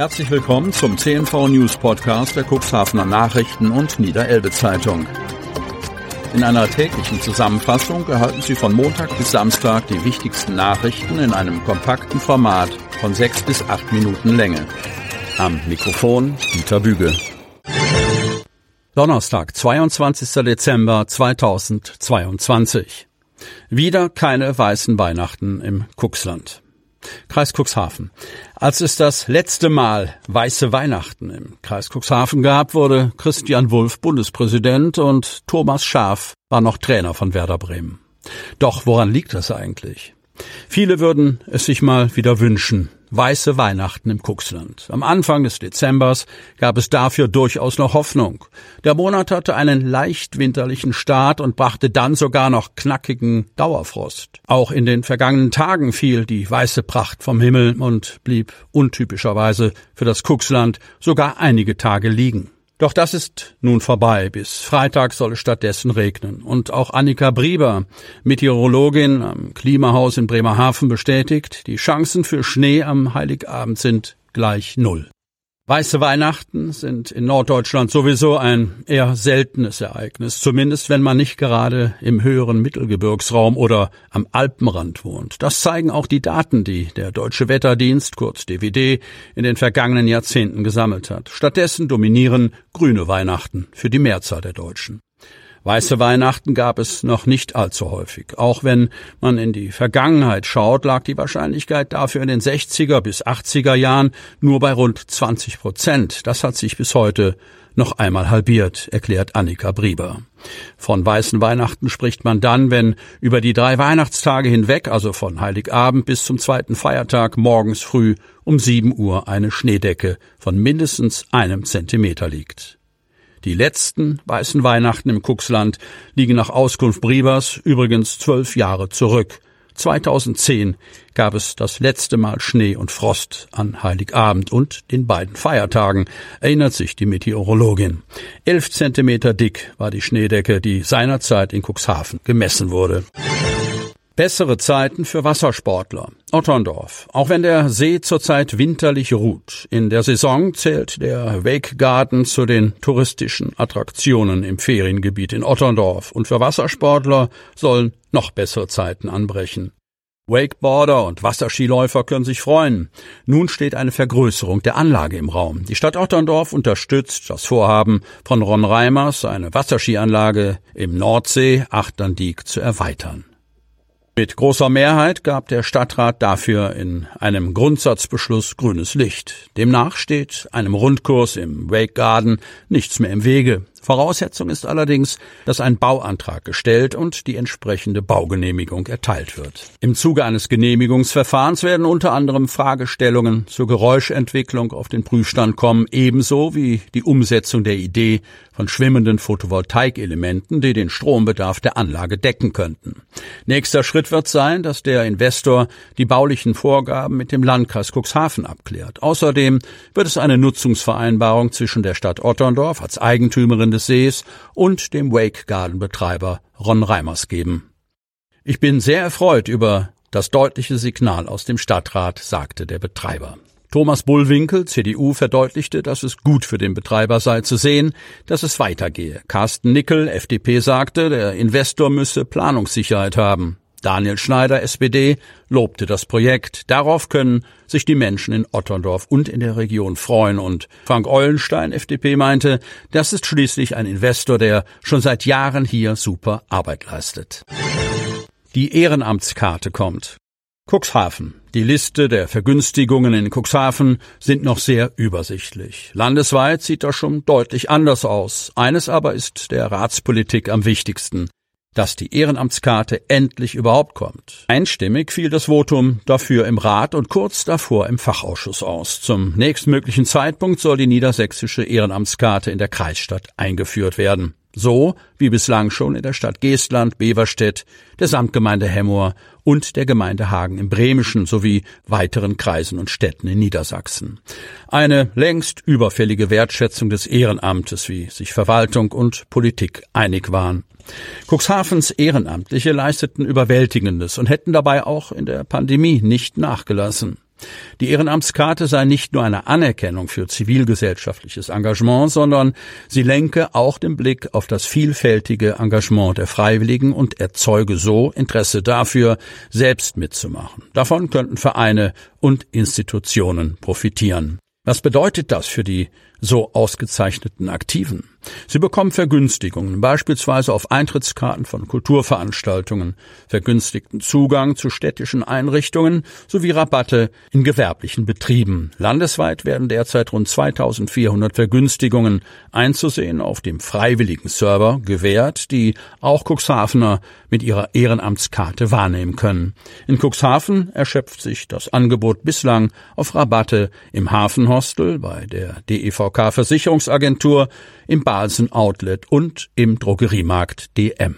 Herzlich willkommen zum CNV News Podcast der Cuxhavener Nachrichten und Niederelbe Zeitung. In einer täglichen Zusammenfassung erhalten Sie von Montag bis Samstag die wichtigsten Nachrichten in einem kompakten Format von sechs bis acht Minuten Länge. Am Mikrofon Dieter Büge. Donnerstag, 22. Dezember 2022. Wieder keine weißen Weihnachten im Cuxland. Kreis Cuxhaven. Als es das letzte Mal weiße Weihnachten im Kreis Cuxhaven gab, wurde Christian Wulff Bundespräsident und Thomas Schaaf war noch Trainer von Werder Bremen. Doch woran liegt das eigentlich? Viele würden es sich mal wieder wünschen, weiße Weihnachten im Kuxland. Am Anfang des Dezembers gab es dafür durchaus noch Hoffnung. Der Monat hatte einen leicht winterlichen Start und brachte dann sogar noch knackigen Dauerfrost. Auch in den vergangenen Tagen fiel die weiße Pracht vom Himmel und blieb untypischerweise für das Kuxland sogar einige Tage liegen. Doch das ist nun vorbei. Bis Freitag soll es stattdessen regnen. Und auch Annika Brieber, Meteorologin am Klimahaus in Bremerhaven, bestätigt, die Chancen für Schnee am Heiligabend sind gleich null. Weiße Weihnachten sind in Norddeutschland sowieso ein eher seltenes Ereignis, zumindest wenn man nicht gerade im höheren Mittelgebirgsraum oder am Alpenrand wohnt. Das zeigen auch die Daten, die der Deutsche Wetterdienst, kurz DWD, in den vergangenen Jahrzehnten gesammelt hat. Stattdessen dominieren grüne Weihnachten für die Mehrzahl der Deutschen. Weiße Weihnachten gab es noch nicht allzu häufig. Auch wenn man in die Vergangenheit schaut, lag die Wahrscheinlichkeit dafür in den 60er bis 80er Jahren nur bei rund 20 Prozent. Das hat sich bis heute noch einmal halbiert, erklärt Annika Brieber. Von weißen Weihnachten spricht man dann, wenn über die drei Weihnachtstage hinweg, also von Heiligabend bis zum zweiten Feiertag, morgens früh um sieben Uhr eine Schneedecke von mindestens einem Zentimeter liegt. Die letzten weißen Weihnachten im Kuxland liegen nach Auskunft Briebers übrigens zwölf Jahre zurück. 2010 gab es das letzte Mal Schnee und Frost an Heiligabend und den beiden Feiertagen, erinnert sich die Meteorologin. Elf Zentimeter dick war die Schneedecke, die seinerzeit in Cuxhaven gemessen wurde. Bessere Zeiten für Wassersportler. Otterndorf. Auch wenn der See zurzeit winterlich ruht. In der Saison zählt der Wake Garden zu den touristischen Attraktionen im Feriengebiet in Otterndorf. Und für Wassersportler sollen noch bessere Zeiten anbrechen. Wakeboarder und Wasserskiläufer können sich freuen. Nun steht eine Vergrößerung der Anlage im Raum. Die Stadt Otterndorf unterstützt das Vorhaben von Ron Reimers, eine Wasserskianlage im Nordsee Achterndiek zu erweitern. Mit großer Mehrheit gab der Stadtrat dafür in einem Grundsatzbeschluss grünes Licht. Demnach steht einem Rundkurs im Wake Garden nichts mehr im Wege. Voraussetzung ist allerdings, dass ein Bauantrag gestellt und die entsprechende Baugenehmigung erteilt wird. Im Zuge eines Genehmigungsverfahrens werden unter anderem Fragestellungen zur Geräuschentwicklung auf den Prüfstand kommen, ebenso wie die Umsetzung der Idee von schwimmenden Photovoltaikelementen, die den Strombedarf der Anlage decken könnten. Nächster Schritt wird sein, dass der Investor die baulichen Vorgaben mit dem Landkreis Cuxhaven abklärt. Außerdem wird es eine Nutzungsvereinbarung zwischen der Stadt Otterndorf als Eigentümerin des Sees und dem Wake Garden Betreiber Ron Reimers geben. Ich bin sehr erfreut über das deutliche Signal aus dem Stadtrat, sagte der Betreiber. Thomas Bullwinkel, CDU, verdeutlichte, dass es gut für den Betreiber sei zu sehen, dass es weitergehe. Carsten Nickel, FDP, sagte, der Investor müsse Planungssicherheit haben. Daniel Schneider, SPD, lobte das Projekt. Darauf können sich die Menschen in Otterndorf und in der Region freuen. Und Frank Eulenstein, FDP, meinte, das ist schließlich ein Investor, der schon seit Jahren hier super Arbeit leistet. Die Ehrenamtskarte kommt. Cuxhaven. Die Liste der Vergünstigungen in Cuxhaven sind noch sehr übersichtlich. Landesweit sieht das schon deutlich anders aus. Eines aber ist der Ratspolitik am wichtigsten dass die Ehrenamtskarte endlich überhaupt kommt. Einstimmig fiel das Votum dafür im Rat und kurz davor im Fachausschuss aus. Zum nächstmöglichen Zeitpunkt soll die niedersächsische Ehrenamtskarte in der Kreisstadt eingeführt werden. So wie bislang schon in der Stadt Geestland, Beverstedt, der Samtgemeinde Hemmoor und der Gemeinde Hagen im Bremischen sowie weiteren Kreisen und Städten in Niedersachsen. Eine längst überfällige Wertschätzung des Ehrenamtes, wie sich Verwaltung und Politik einig waren. Cuxhavens Ehrenamtliche leisteten Überwältigendes und hätten dabei auch in der Pandemie nicht nachgelassen. Die Ehrenamtskarte sei nicht nur eine Anerkennung für zivilgesellschaftliches Engagement, sondern sie lenke auch den Blick auf das vielfältige Engagement der Freiwilligen und erzeuge so Interesse dafür, selbst mitzumachen. Davon könnten Vereine und Institutionen profitieren. Was bedeutet das für die so ausgezeichneten Aktiven? Sie bekommen Vergünstigungen, beispielsweise auf Eintrittskarten von Kulturveranstaltungen, vergünstigten Zugang zu städtischen Einrichtungen sowie Rabatte in gewerblichen Betrieben. Landesweit werden derzeit rund 2400 Vergünstigungen einzusehen auf dem freiwilligen Server gewährt, die auch Cuxhavener mit ihrer Ehrenamtskarte wahrnehmen können. In Cuxhaven erschöpft sich das Angebot bislang auf Rabatte im Hafenhostel, bei der DEVK Versicherungsagentur, im Balsen Outlet und im Drogeriemarkt DM.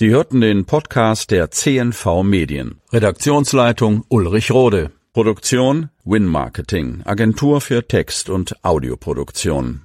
Sie hörten den Podcast der CNV Medien. Redaktionsleitung Ulrich Rode. Produktion Win Marketing, Agentur für Text- und Audioproduktion.